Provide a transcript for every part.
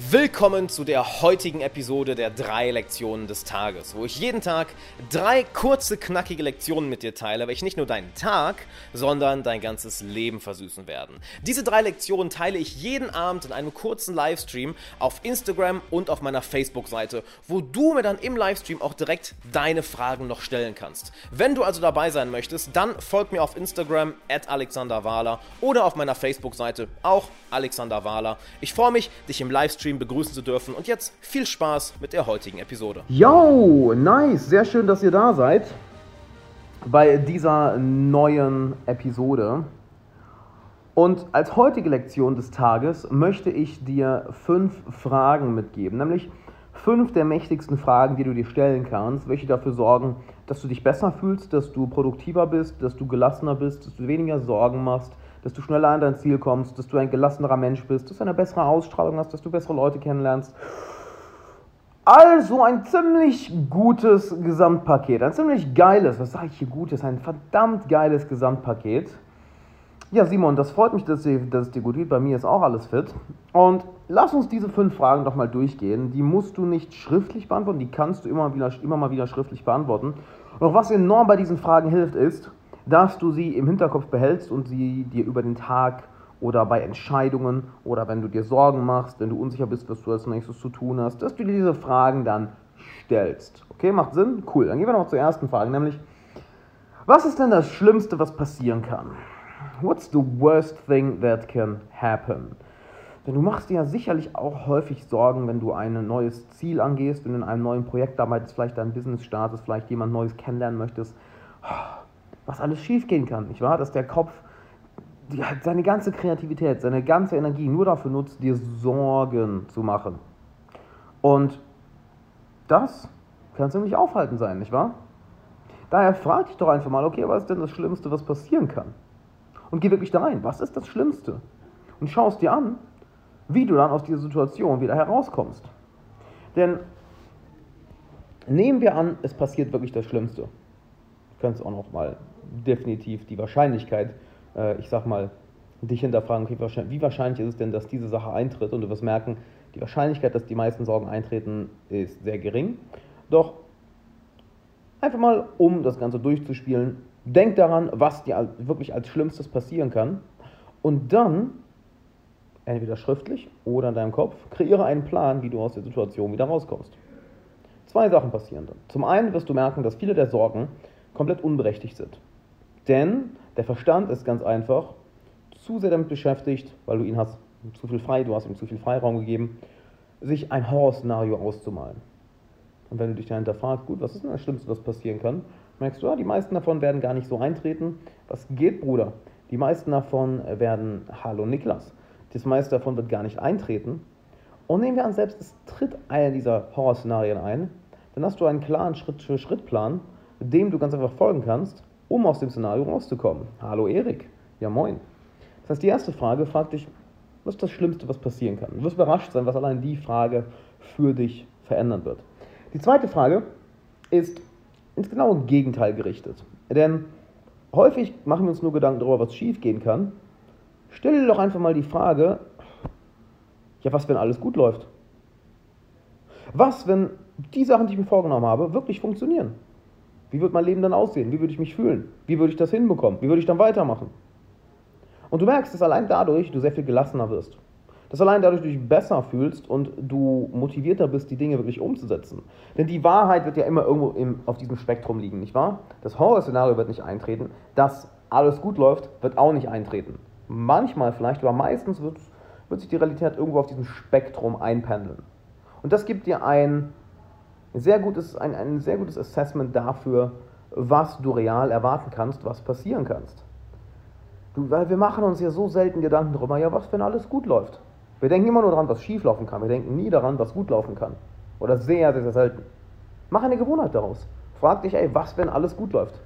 Willkommen zu der heutigen Episode der drei Lektionen des Tages, wo ich jeden Tag drei kurze, knackige Lektionen mit dir teile, welche nicht nur deinen Tag, sondern dein ganzes Leben versüßen werden. Diese drei Lektionen teile ich jeden Abend in einem kurzen Livestream auf Instagram und auf meiner Facebook-Seite, wo du mir dann im Livestream auch direkt deine Fragen noch stellen kannst. Wenn du also dabei sein möchtest, dann folg mir auf Instagram at Alexander Wahler oder auf meiner Facebook-Seite auch Alexander Wahler. Ich freue mich, dich im Livestream Livestream begrüßen zu dürfen. Und jetzt viel Spaß mit der heutigen Episode. Yo, nice, sehr schön, dass ihr da seid bei dieser neuen Episode. Und als heutige Lektion des Tages möchte ich dir fünf Fragen mitgeben, nämlich fünf der mächtigsten Fragen, die du dir stellen kannst, welche dafür sorgen, dass du dich besser fühlst, dass du produktiver bist, dass du gelassener bist, dass du weniger Sorgen machst, dass du schneller an dein Ziel kommst, dass du ein gelassenerer Mensch bist, dass du eine bessere Ausstrahlung hast, dass du bessere Leute kennenlernst. Also ein ziemlich gutes Gesamtpaket, ein ziemlich geiles, was sage ich hier gutes, ein verdammt geiles Gesamtpaket. Ja, Simon, das freut mich, dass, dir, dass es dir gut geht. Bei mir ist auch alles fit. Und lass uns diese fünf Fragen doch mal durchgehen. Die musst du nicht schriftlich beantworten, die kannst du immer, wieder, immer mal wieder schriftlich beantworten. Und was enorm bei diesen Fragen hilft, ist, dass du sie im Hinterkopf behältst und sie dir über den Tag oder bei Entscheidungen oder wenn du dir Sorgen machst, wenn du unsicher bist, was du als nächstes zu tun hast, dass du dir diese Fragen dann stellst. Okay, macht Sinn? Cool. Dann gehen wir noch zur ersten Frage, nämlich, was ist denn das Schlimmste, was passieren kann? What's the worst thing that can happen? Denn du machst dir ja sicherlich auch häufig Sorgen, wenn du ein neues Ziel angehst, wenn du in einem neuen Projekt arbeitest, vielleicht dein Business startest, vielleicht jemand Neues kennenlernen möchtest was alles schiefgehen kann, nicht wahr? Dass der Kopf die, seine ganze Kreativität, seine ganze Energie nur dafür nutzt, dir Sorgen zu machen. Und das kann ziemlich aufhalten sein, nicht wahr? Daher frag dich doch einfach mal, okay, was ist denn das Schlimmste, was passieren kann? Und geh wirklich da rein, was ist das Schlimmste? Und schau es dir an, wie du dann aus dieser Situation wieder herauskommst. Denn nehmen wir an, es passiert wirklich das Schlimmste. Du kannst auch noch mal definitiv die Wahrscheinlichkeit, äh, ich sag mal, dich hinterfragen, okay, wie wahrscheinlich ist es denn, dass diese Sache eintritt? Und du wirst merken, die Wahrscheinlichkeit, dass die meisten Sorgen eintreten, ist sehr gering. Doch einfach mal, um das Ganze durchzuspielen, denk daran, was dir wirklich als Schlimmstes passieren kann. Und dann, entweder schriftlich oder in deinem Kopf, kreiere einen Plan, wie du aus der Situation wieder rauskommst. Zwei Sachen passieren dann. Zum einen wirst du merken, dass viele der Sorgen komplett unberechtigt sind. Denn der Verstand ist ganz einfach zu sehr damit beschäftigt, weil du ihn hast zu viel frei, du hast ihm zu viel Freiraum gegeben, sich ein Horrorszenario auszumalen. Und wenn du dich dahinter fragst, gut, was ist denn das Schlimmste, was passieren kann, merkst du, ja, die meisten davon werden gar nicht so eintreten. Was geht, Bruder? Die meisten davon werden, hallo Niklas, das meiste davon wird gar nicht eintreten. Und nehmen wir an, selbst es tritt einer dieser Horrorszenarien ein, dann hast du einen klaren Schritt-für-Schritt-Plan, dem du ganz einfach folgen kannst um aus dem Szenario rauszukommen. Hallo Erik. Ja, moin. Das heißt, die erste Frage fragt dich, was ist das Schlimmste, was passieren kann? Du wirst überrascht sein, was allein die Frage für dich verändern wird. Die zweite Frage ist ins genaue Gegenteil gerichtet. Denn häufig machen wir uns nur Gedanken darüber, was schiefgehen kann. Stell dir doch einfach mal die Frage, ja, was, wenn alles gut läuft? Was, wenn die Sachen, die ich mir vorgenommen habe, wirklich funktionieren? Wie wird mein Leben dann aussehen? Wie würde ich mich fühlen? Wie würde ich das hinbekommen? Wie würde ich dann weitermachen? Und du merkst, dass allein dadurch du sehr viel gelassener wirst. Dass allein dadurch du dich besser fühlst und du motivierter bist, die Dinge wirklich umzusetzen. Denn die Wahrheit wird ja immer irgendwo im, auf diesem Spektrum liegen, nicht wahr? Das Horrorszenario wird nicht eintreten. Dass alles gut läuft, wird auch nicht eintreten. Manchmal vielleicht, aber meistens wird, wird sich die Realität irgendwo auf diesem Spektrum einpendeln. Und das gibt dir ein sehr gutes, ein, ein sehr gutes Assessment dafür, was du real erwarten kannst, was passieren kannst. Du, weil wir machen uns ja so selten Gedanken darüber, ja, was, wenn alles gut läuft. Wir denken immer nur daran, was schief laufen kann. Wir denken nie daran, was gut laufen kann. Oder sehr, sehr, sehr selten. Mach eine Gewohnheit daraus. Frag dich, ey, was, wenn alles gut läuft?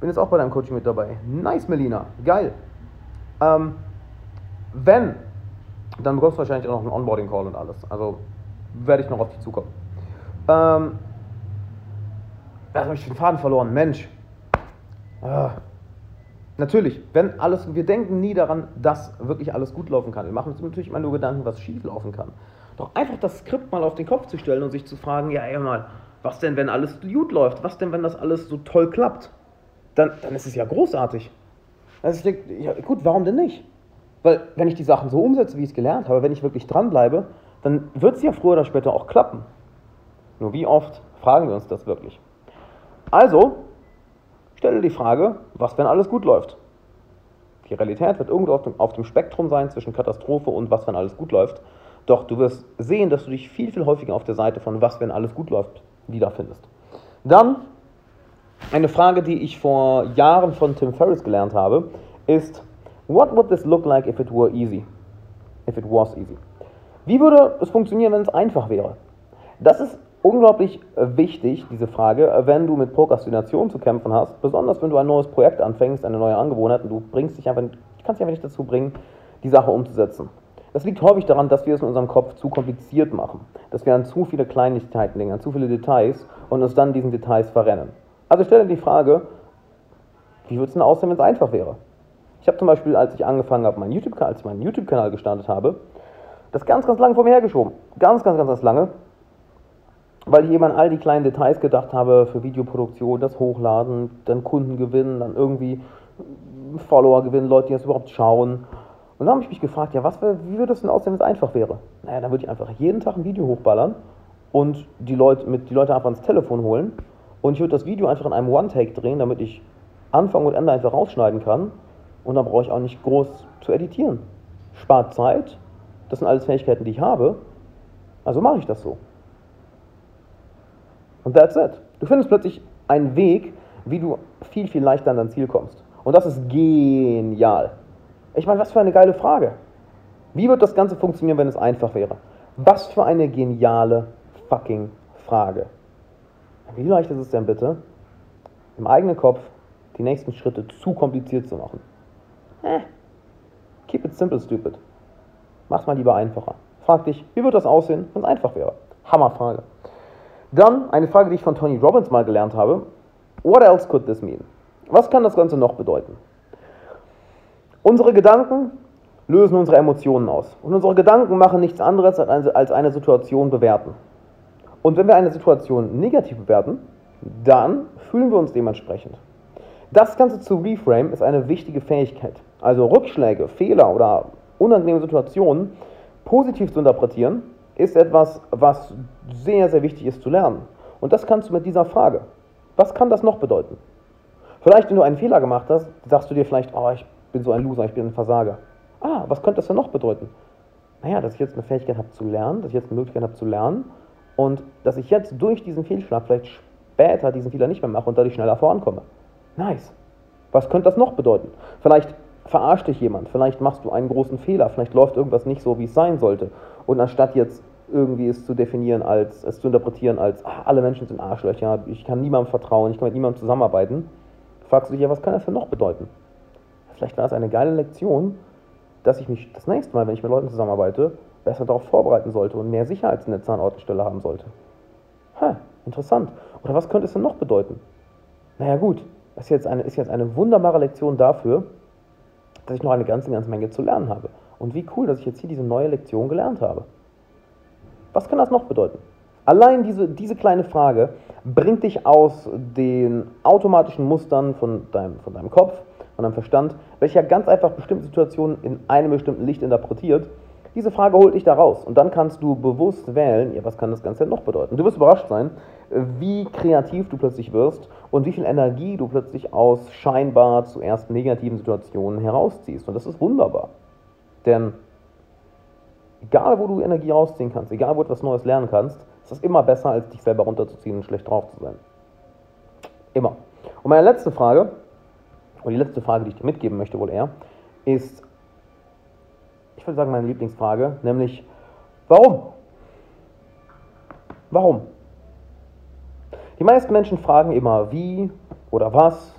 Bin jetzt auch bei deinem Coaching mit dabei. Nice, Melina. Geil. Ähm, wenn, dann bekommst du wahrscheinlich auch noch einen Onboarding-Call und alles. Also werde ich noch auf dich zukommen. Ähm, da habe ich den Faden verloren. Mensch. Ah. Natürlich, wenn alles, wir denken nie daran, dass wirklich alles gut laufen kann. Wir machen uns natürlich immer nur Gedanken, was schief laufen kann. Doch einfach das Skript mal auf den Kopf zu stellen und sich zu fragen, ja, ey mal, was denn, wenn alles gut läuft? Was denn, wenn das alles so toll klappt? Dann, dann ist es ja großartig. Also ich denke, ja, gut, warum denn nicht? Weil wenn ich die Sachen so umsetze, wie ich es gelernt habe, wenn ich wirklich dranbleibe, dann wird es ja früher oder später auch klappen. Nur wie oft fragen wir uns das wirklich? Also, stelle die Frage, was, wenn alles gut läuft? Die Realität wird irgendwo auf dem, auf dem Spektrum sein zwischen Katastrophe und was, wenn alles gut läuft. Doch du wirst sehen, dass du dich viel, viel häufiger auf der Seite von was, wenn alles gut läuft, wiederfindest. Dann eine Frage, die ich vor Jahren von Tim Ferriss gelernt habe, ist, what would this look like if it were easy? If it was easy. Wie würde es funktionieren, wenn es einfach wäre? Das ist unglaublich wichtig, diese Frage, wenn du mit Prokrastination zu kämpfen hast, besonders wenn du ein neues Projekt anfängst, eine neue Angewohnheit und du bringst dich einfach, kannst dich einfach nicht dazu bringen, die Sache umzusetzen. Das liegt häufig daran, dass wir es in unserem Kopf zu kompliziert machen, dass wir an zu viele Kleinigkeiten denken, an zu viele Details und uns dann diesen Details verrennen. Also stelle die Frage, wie würde es denn aussehen, wenn es einfach wäre? Ich habe zum Beispiel, als ich angefangen habe, meinen YouTube, als ich meinen YouTube-Kanal gestartet habe, das ganz, ganz lange vor mir hergeschoben. Ganz, ganz, ganz, ganz lange. Weil ich eben an all die kleinen Details gedacht habe für Videoproduktion, das Hochladen, dann Kunden gewinnen, dann irgendwie Follower gewinnen, Leute, die das überhaupt schauen. Und dann habe ich mich gefragt, ja, was wie würde es denn aussehen, wenn es einfach wäre? Naja, dann würde ich einfach jeden Tag ein Video hochballern und die Leute, mit, die Leute einfach ans Telefon holen und ich würde das Video einfach in einem One-Take drehen, damit ich Anfang und Ende einfach rausschneiden kann und dann brauche ich auch nicht groß zu editieren. Spart Zeit das sind alles Fähigkeiten, die ich habe. Also mache ich das so. Und that's it. Du findest plötzlich einen Weg, wie du viel, viel leichter an dein Ziel kommst. Und das ist genial. Ich meine, was für eine geile Frage. Wie wird das Ganze funktionieren, wenn es einfach wäre? Was für eine geniale fucking Frage. Wie leicht ist es denn bitte, im eigenen Kopf die nächsten Schritte zu kompliziert zu machen? Eh. Keep it simple, stupid. Mach's mal lieber einfacher. Frag dich, wie wird das aussehen, wenn es einfach wäre? Hammerfrage. Dann eine Frage, die ich von Tony Robbins mal gelernt habe. What else could this mean? Was kann das Ganze noch bedeuten? Unsere Gedanken lösen unsere Emotionen aus. Und unsere Gedanken machen nichts anderes als eine Situation bewerten. Und wenn wir eine Situation negativ bewerten, dann fühlen wir uns dementsprechend. Das Ganze zu reframe ist eine wichtige Fähigkeit. Also Rückschläge, Fehler oder unangenehme Situationen positiv zu interpretieren, ist etwas, was sehr, sehr wichtig ist zu lernen. Und das kannst du mit dieser Frage. Was kann das noch bedeuten? Vielleicht, wenn du einen Fehler gemacht hast, sagst du dir vielleicht, oh, ich bin so ein Loser, ich bin ein Versager. Ah, was könnte das denn noch bedeuten? Naja, dass ich jetzt eine Fähigkeit habe zu lernen, dass ich jetzt eine Möglichkeit habe zu lernen und dass ich jetzt durch diesen Fehlschlag vielleicht später diesen Fehler nicht mehr mache und dadurch schneller vorankomme. Nice. Was könnte das noch bedeuten? Vielleicht verarscht dich jemand, vielleicht machst du einen großen Fehler, vielleicht läuft irgendwas nicht so, wie es sein sollte. Und anstatt jetzt irgendwie es zu definieren als, es zu interpretieren als, ach, alle Menschen sind Arschlöcher, ich kann niemandem vertrauen, ich kann mit niemandem zusammenarbeiten, fragst du dich ja, was kann das denn noch bedeuten? Vielleicht war es eine geile Lektion, dass ich mich das nächste Mal, wenn ich mit Leuten zusammenarbeite, besser darauf vorbereiten sollte und mehr Sicherheitsnetze an Ort und Stelle haben sollte. Ha, interessant. Oder was könnte es denn noch bedeuten? Naja gut, das ist jetzt eine, ist jetzt eine wunderbare Lektion dafür, dass ich noch eine ganze, ganze Menge zu lernen habe. Und wie cool, dass ich jetzt hier diese neue Lektion gelernt habe. Was kann das noch bedeuten? Allein diese, diese kleine Frage bringt dich aus den automatischen Mustern von deinem, von deinem Kopf, von deinem Verstand, welcher ganz einfach bestimmte Situationen in einem bestimmten Licht interpretiert. Diese Frage holt dich da raus und dann kannst du bewusst wählen, ja, was kann das Ganze noch bedeuten? Du wirst überrascht sein, wie kreativ du plötzlich wirst und wie viel Energie du plötzlich aus scheinbar zuerst negativen Situationen herausziehst. Und das ist wunderbar. Denn egal, wo du Energie rausziehen kannst, egal, wo du etwas Neues lernen kannst, ist das immer besser, als dich selber runterzuziehen und schlecht drauf zu sein. Immer. Und meine letzte Frage, und die letzte Frage, die ich dir mitgeben möchte, wohl eher, ist, ich würde sagen, meine Lieblingsfrage, nämlich, warum? Warum? Die meisten Menschen fragen immer, wie oder was,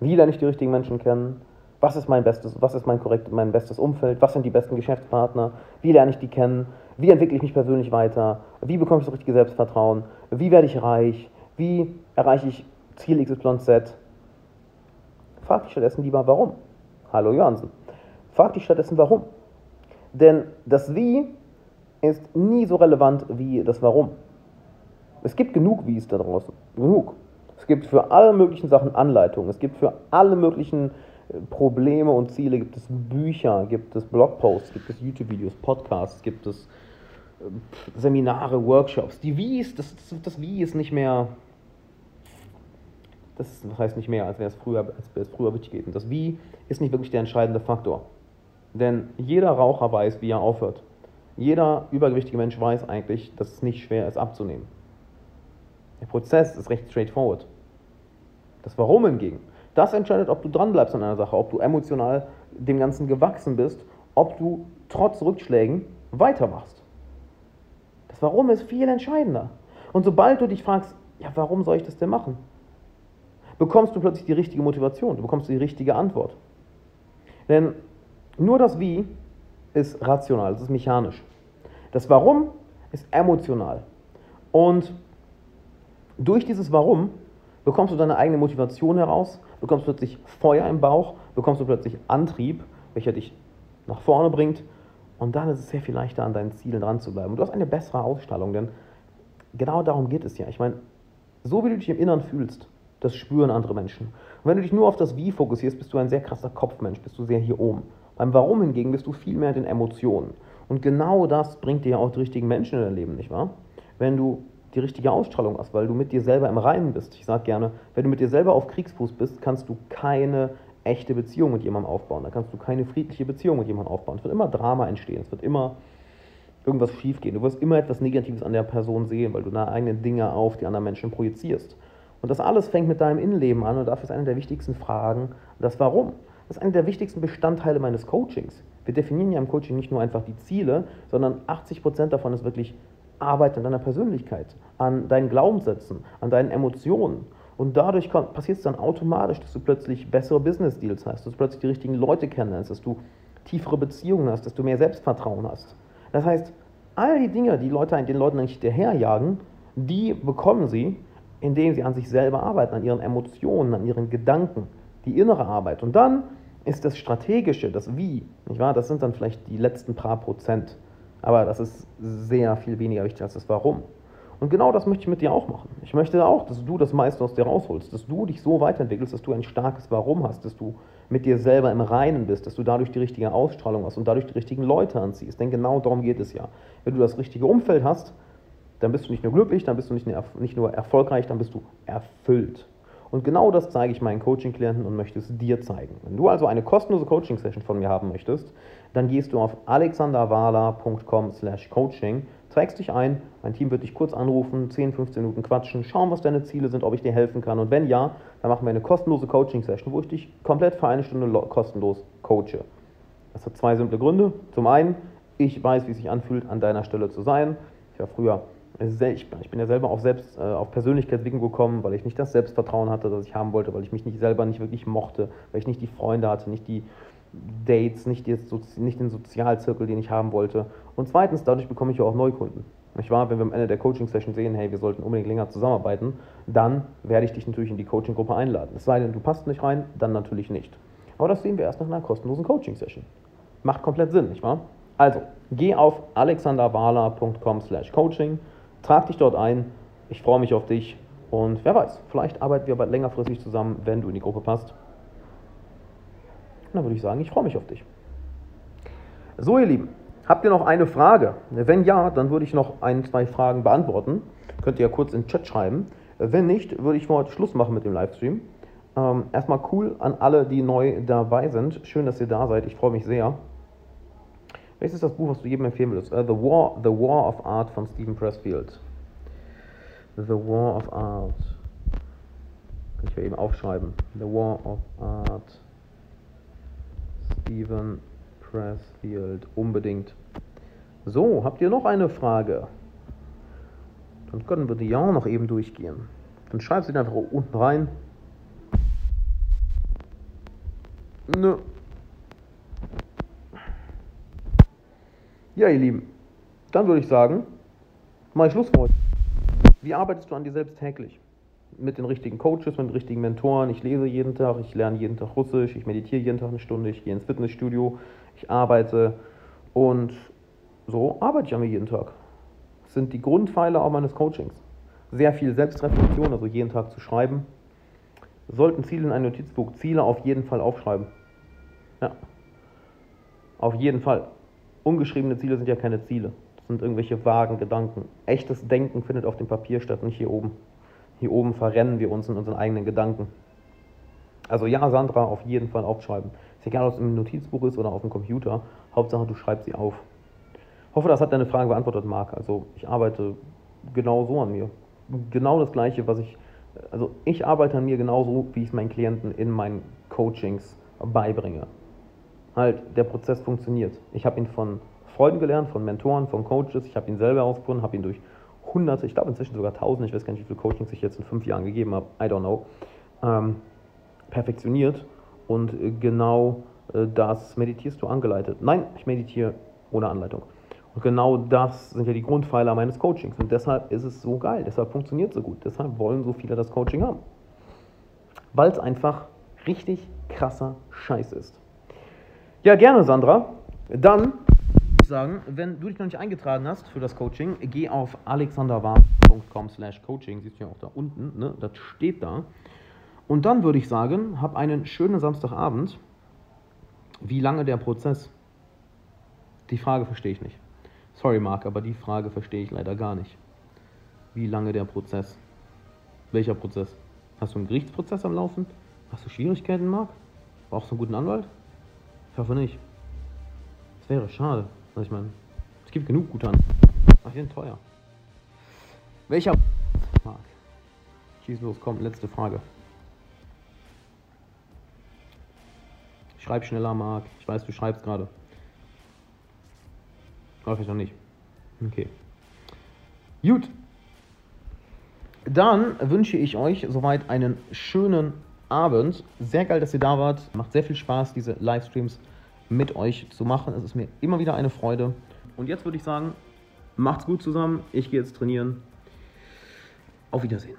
wie lerne ich die richtigen Menschen kennen, was ist mein bestes, was ist mein korrekt, mein bestes Umfeld, was sind die besten Geschäftspartner, wie lerne ich die kennen, wie entwickle ich mich persönlich weiter, wie bekomme ich das richtige Selbstvertrauen, wie werde ich reich, wie erreiche ich Ziel XYZ. Frag dich stattdessen lieber, warum. Hallo Johansen. Frag dich stattdessen, warum. Denn das Wie ist nie so relevant wie das Warum. Es gibt genug Wies da draußen. Genug. Es gibt für alle möglichen Sachen Anleitungen. Es gibt für alle möglichen äh, Probleme und Ziele gibt es Bücher, gibt es Blogposts, gibt es YouTube-Videos, Podcasts, gibt es äh, Seminare, Workshops. Die Wies, das, das Wie ist nicht mehr, das heißt nicht mehr, als wäre es früher, als wäre es früher wichtig gewesen. Das Wie ist nicht wirklich der entscheidende Faktor. Denn jeder Raucher weiß, wie er aufhört. Jeder übergewichtige Mensch weiß eigentlich, dass es nicht schwer ist abzunehmen. Der Prozess ist recht straightforward. Das Warum hingegen, das entscheidet, ob du dranbleibst an einer Sache, ob du emotional dem Ganzen gewachsen bist, ob du trotz Rückschlägen weitermachst. Das Warum ist viel entscheidender. Und sobald du dich fragst, ja, warum soll ich das denn machen? Bekommst du plötzlich die richtige Motivation, du bekommst die richtige Antwort. Denn nur das Wie ist rational, es ist mechanisch. Das Warum ist emotional. Und durch dieses Warum bekommst du deine eigene Motivation heraus, bekommst plötzlich Feuer im Bauch, bekommst du plötzlich Antrieb, welcher dich nach vorne bringt. Und dann ist es sehr viel leichter, an deinen Zielen dran zu bleiben. Und du hast eine bessere Ausstrahlung, denn genau darum geht es ja. Ich meine, so wie du dich im Inneren fühlst, das spüren andere Menschen. Und wenn du dich nur auf das Wie fokussierst, bist du ein sehr krasser Kopfmensch, bist du sehr hier oben. Beim Warum hingegen bist du viel mehr in den Emotionen. Und genau das bringt dir ja auch die richtigen Menschen in dein Leben, nicht wahr? Wenn du die richtige Ausstrahlung hast, weil du mit dir selber im Reinen bist. Ich sage gerne, wenn du mit dir selber auf Kriegsfuß bist, kannst du keine echte Beziehung mit jemandem aufbauen. Da kannst du keine friedliche Beziehung mit jemandem aufbauen. Es wird immer Drama entstehen, es wird immer irgendwas schiefgehen. Du wirst immer etwas Negatives an der Person sehen, weil du deine eigenen Dinge auf die anderen Menschen projizierst. Und das alles fängt mit deinem Innenleben an und dafür ist eine der wichtigsten Fragen das Warum. Das ist einer der wichtigsten Bestandteile meines Coachings. Wir definieren ja im Coaching nicht nur einfach die Ziele, sondern 80% davon ist wirklich Arbeit an deiner Persönlichkeit, an deinen Glaubenssätzen, an deinen Emotionen. Und dadurch passiert es dann automatisch, dass du plötzlich bessere Business-Deals hast, dass du plötzlich die richtigen Leute kennenlernst, dass du tiefere Beziehungen hast, dass du mehr Selbstvertrauen hast. Das heißt, all die Dinge, die Leute den Leuten eigentlich hinterherjagen, die bekommen sie, indem sie an sich selber arbeiten, an ihren Emotionen, an ihren Gedanken, die innere Arbeit. Und dann ist das Strategische, das Wie, nicht wahr? Das sind dann vielleicht die letzten paar Prozent. Aber das ist sehr viel weniger wichtig als das Warum. Und genau das möchte ich mit dir auch machen. Ich möchte auch, dass du das meiste aus dir rausholst, dass du dich so weiterentwickelst, dass du ein starkes Warum hast, dass du mit dir selber im Reinen bist, dass du dadurch die richtige Ausstrahlung hast und dadurch die richtigen Leute anziehst. Denn genau darum geht es ja. Wenn du das richtige Umfeld hast, dann bist du nicht nur glücklich, dann bist du nicht nur erfolgreich, dann bist du erfüllt. Und genau das zeige ich meinen Coaching-Klienten und möchte es dir zeigen. Wenn du also eine kostenlose Coaching-Session von mir haben möchtest, dann gehst du auf alexanderwala.com slash coaching, trägst dich ein, mein Team wird dich kurz anrufen, 10, 15 Minuten quatschen, schauen, was deine Ziele sind, ob ich dir helfen kann. Und wenn ja, dann machen wir eine kostenlose Coaching-Session, wo ich dich komplett für eine Stunde kostenlos coache. Das hat zwei simple Gründe. Zum einen, ich weiß, wie es sich anfühlt, an deiner Stelle zu sein. Ich war früher ich bin ja selber auch selbst äh, auf Persönlichkeitsentwicklung gekommen, weil ich nicht das Selbstvertrauen hatte, das ich haben wollte, weil ich mich nicht selber nicht wirklich mochte, weil ich nicht die Freunde hatte, nicht die Dates, nicht, die, nicht den Sozialzirkel, den ich haben wollte. Und zweitens, dadurch bekomme ich ja auch Neukunden. Ich war, wenn wir am Ende der Coaching-Session sehen, hey, wir sollten unbedingt länger zusammenarbeiten, dann werde ich dich natürlich in die Coaching-Gruppe einladen. Es sei denn, du passt nicht rein, dann natürlich nicht. Aber das sehen wir erst nach einer kostenlosen Coaching-Session. Macht komplett Sinn, nicht wahr? Also, geh auf alexanderwala.com slash coaching Trag dich dort ein. Ich freue mich auf dich. Und wer weiß, vielleicht arbeiten wir bald längerfristig zusammen, wenn du in die Gruppe passt. Und dann würde ich sagen, ich freue mich auf dich. So, ihr Lieben, habt ihr noch eine Frage? Wenn ja, dann würde ich noch ein, zwei Fragen beantworten. Könnt ihr ja kurz in den Chat schreiben. Wenn nicht, würde ich für heute Schluss machen mit dem Livestream. Ähm, erstmal cool an alle, die neu dabei sind. Schön, dass ihr da seid. Ich freue mich sehr. Welches ist das Buch, was du jedem empfehlen würdest? Uh, The, War, The War of Art von Stephen Pressfield. The War of Art. Kann ich ja eben aufschreiben. The War of Art. Stephen Pressfield. Unbedingt. So, habt ihr noch eine Frage? Dann können wir die auch noch eben durchgehen. Dann schreibt sie einfach unten rein. Nö. Ja, ihr Lieben, dann würde ich sagen, mal Schluss für heute. Wie arbeitest du an dir selbst täglich? Mit den richtigen Coaches, mit den richtigen Mentoren. Ich lese jeden Tag, ich lerne jeden Tag Russisch, ich meditiere jeden Tag eine Stunde, ich gehe ins Fitnessstudio, ich arbeite und so arbeite ich an mir jeden Tag. Das sind die Grundpfeiler auch meines Coachings. Sehr viel Selbstreflexion, also jeden Tag zu schreiben. Sollten Ziele in ein Notizbuch, Ziele auf jeden Fall aufschreiben. Ja. Auf jeden Fall. Ungeschriebene Ziele sind ja keine Ziele. Das sind irgendwelche vagen Gedanken. Echtes Denken findet auf dem Papier statt, nicht hier oben. Hier oben verrennen wir uns in unseren eigenen Gedanken. Also ja, Sandra, auf jeden Fall aufschreiben. Ist egal, ob es im Notizbuch ist oder auf dem Computer. Hauptsache, du schreibst sie auf. Hoffe, das hat deine Frage beantwortet, Marc. Also ich arbeite genau so an mir. Genau das Gleiche, was ich, also ich arbeite an mir genauso, wie ich es meinen Klienten in meinen Coachings beibringe. Halt, der Prozess funktioniert. Ich habe ihn von Freunden gelernt, von Mentoren, von Coaches. Ich habe ihn selber ausgefunden, habe ihn durch hunderte, ich glaube inzwischen sogar tausende, ich weiß gar nicht, wie viele Coachings ich jetzt in fünf Jahren gegeben habe, I don't know, ähm, perfektioniert. Und genau äh, das meditierst du angeleitet. Nein, ich meditiere ohne Anleitung. Und genau das sind ja die Grundpfeiler meines Coachings. Und deshalb ist es so geil, deshalb funktioniert es so gut, deshalb wollen so viele das Coaching haben. Weil es einfach richtig krasser Scheiß ist. Ja, gerne, Sandra. Dann würde ich sagen, wenn du dich noch nicht eingetragen hast für das Coaching, geh auf alexanderwarm.com slash coaching, siehst du ja auch da unten, ne? das steht da. Und dann würde ich sagen, hab einen schönen Samstagabend. Wie lange der Prozess? Die Frage verstehe ich nicht. Sorry, Marc, aber die Frage verstehe ich leider gar nicht. Wie lange der Prozess? Welcher Prozess? Hast du einen Gerichtsprozess am Laufen? Hast du Schwierigkeiten, Marc? Brauchst du einen guten Anwalt? Ich hoffe nicht. Das wäre schade. Also ich meine, es gibt genug gute Anwälte. Ach, die sind teuer. Welcher Marc? Schieß los, komm, letzte Frage. Schreib schneller, Marc. Ich weiß, du schreibst gerade. Ich noch nicht. Okay. Gut. Dann wünsche ich euch soweit einen schönen Abend. Sehr geil, dass ihr da wart. Macht sehr viel Spaß, diese Livestreams mit euch zu machen. Es ist mir immer wieder eine Freude. Und jetzt würde ich sagen, macht's gut zusammen. Ich gehe jetzt trainieren. Auf Wiedersehen.